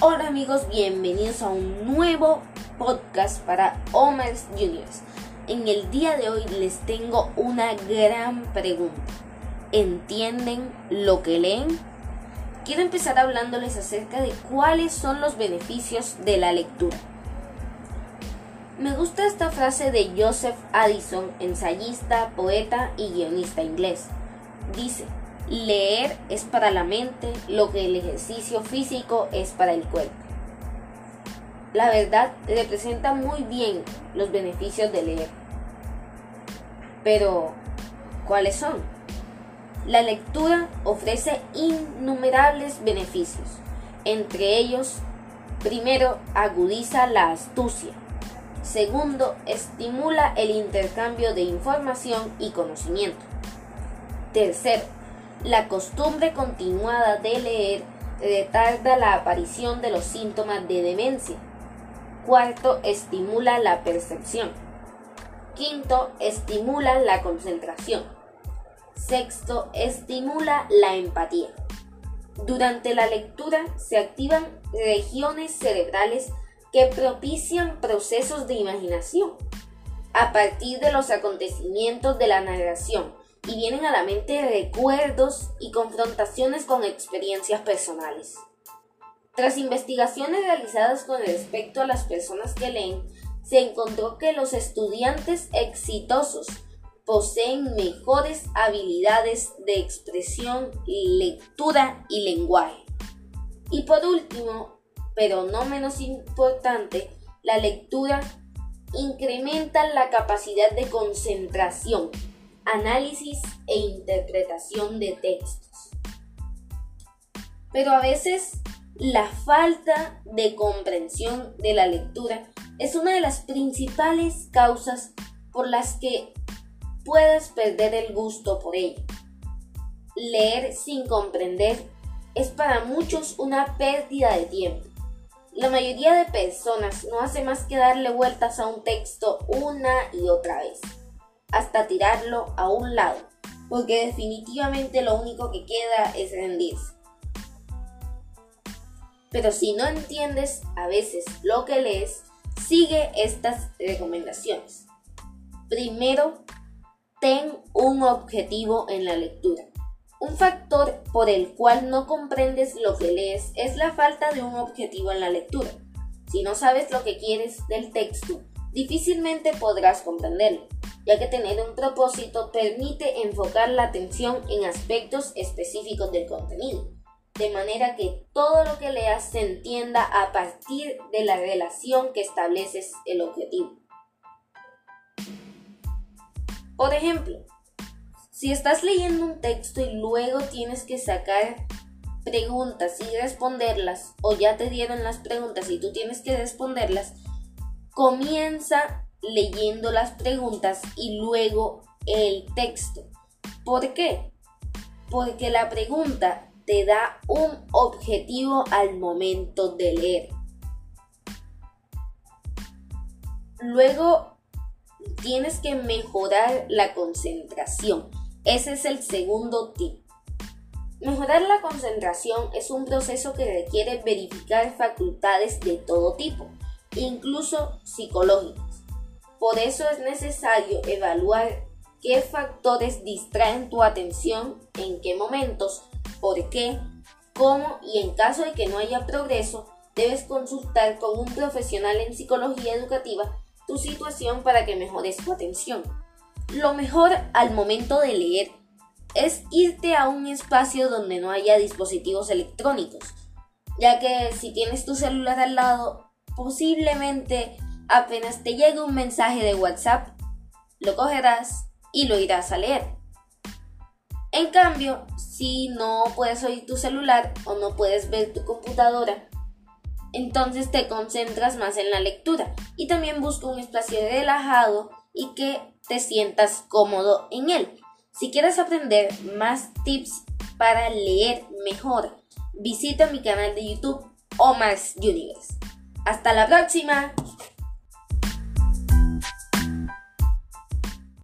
Hola amigos, bienvenidos a un nuevo podcast para Omars Juniors. En el día de hoy les tengo una gran pregunta. ¿Entienden lo que leen? Quiero empezar hablándoles acerca de cuáles son los beneficios de la lectura. Me gusta esta frase de Joseph Addison, ensayista, poeta y guionista inglés. Dice, Leer es para la mente lo que el ejercicio físico es para el cuerpo. La verdad representa muy bien los beneficios de leer. Pero, ¿cuáles son? La lectura ofrece innumerables beneficios. Entre ellos, primero, agudiza la astucia. Segundo, estimula el intercambio de información y conocimiento. Tercero, la costumbre continuada de leer retarda la aparición de los síntomas de demencia. Cuarto, estimula la percepción. Quinto, estimula la concentración. Sexto, estimula la empatía. Durante la lectura se activan regiones cerebrales que propician procesos de imaginación. A partir de los acontecimientos de la narración y vienen a la mente recuerdos y confrontaciones con experiencias personales. Tras investigaciones realizadas con respecto a las personas que leen, se encontró que los estudiantes exitosos poseen mejores habilidades de expresión, lectura y lenguaje. Y por último, pero no menos importante, la lectura incrementa la capacidad de concentración, análisis e interpretación de textos. Pero a veces la falta de comprensión de la lectura es una de las principales causas por las que puedes perder el gusto por ello. Leer sin comprender es para muchos una pérdida de tiempo. La mayoría de personas no hace más que darle vueltas a un texto una y otra vez hasta tirarlo a un lado, porque definitivamente lo único que queda es rendirse. Pero si no entiendes a veces lo que lees, sigue estas recomendaciones. Primero, ten un objetivo en la lectura. Un factor por el cual no comprendes lo que lees es la falta de un objetivo en la lectura. Si no sabes lo que quieres del texto, difícilmente podrás comprenderlo ya que tener un propósito permite enfocar la atención en aspectos específicos del contenido, de manera que todo lo que leas se entienda a partir de la relación que estableces el objetivo. Por ejemplo, si estás leyendo un texto y luego tienes que sacar preguntas y responderlas, o ya te dieron las preguntas y tú tienes que responderlas, comienza leyendo las preguntas y luego el texto. ¿Por qué? Porque la pregunta te da un objetivo al momento de leer. Luego tienes que mejorar la concentración. Ese es el segundo tip. Mejorar la concentración es un proceso que requiere verificar facultades de todo tipo, incluso psicológicas. Por eso es necesario evaluar qué factores distraen tu atención, en qué momentos, por qué, cómo y en caso de que no haya progreso, debes consultar con un profesional en psicología educativa tu situación para que mejores tu atención. Lo mejor al momento de leer es irte a un espacio donde no haya dispositivos electrónicos, ya que si tienes tu celular al lado, posiblemente apenas te llegue un mensaje de WhatsApp, lo cogerás y lo irás a leer. En cambio, si no puedes oír tu celular o no puedes ver tu computadora, entonces te concentras más en la lectura y también busca un espacio relajado y que te sientas cómodo en él. Si quieres aprender más tips para leer mejor, visita mi canal de YouTube Omar's Universe. Hasta la próxima.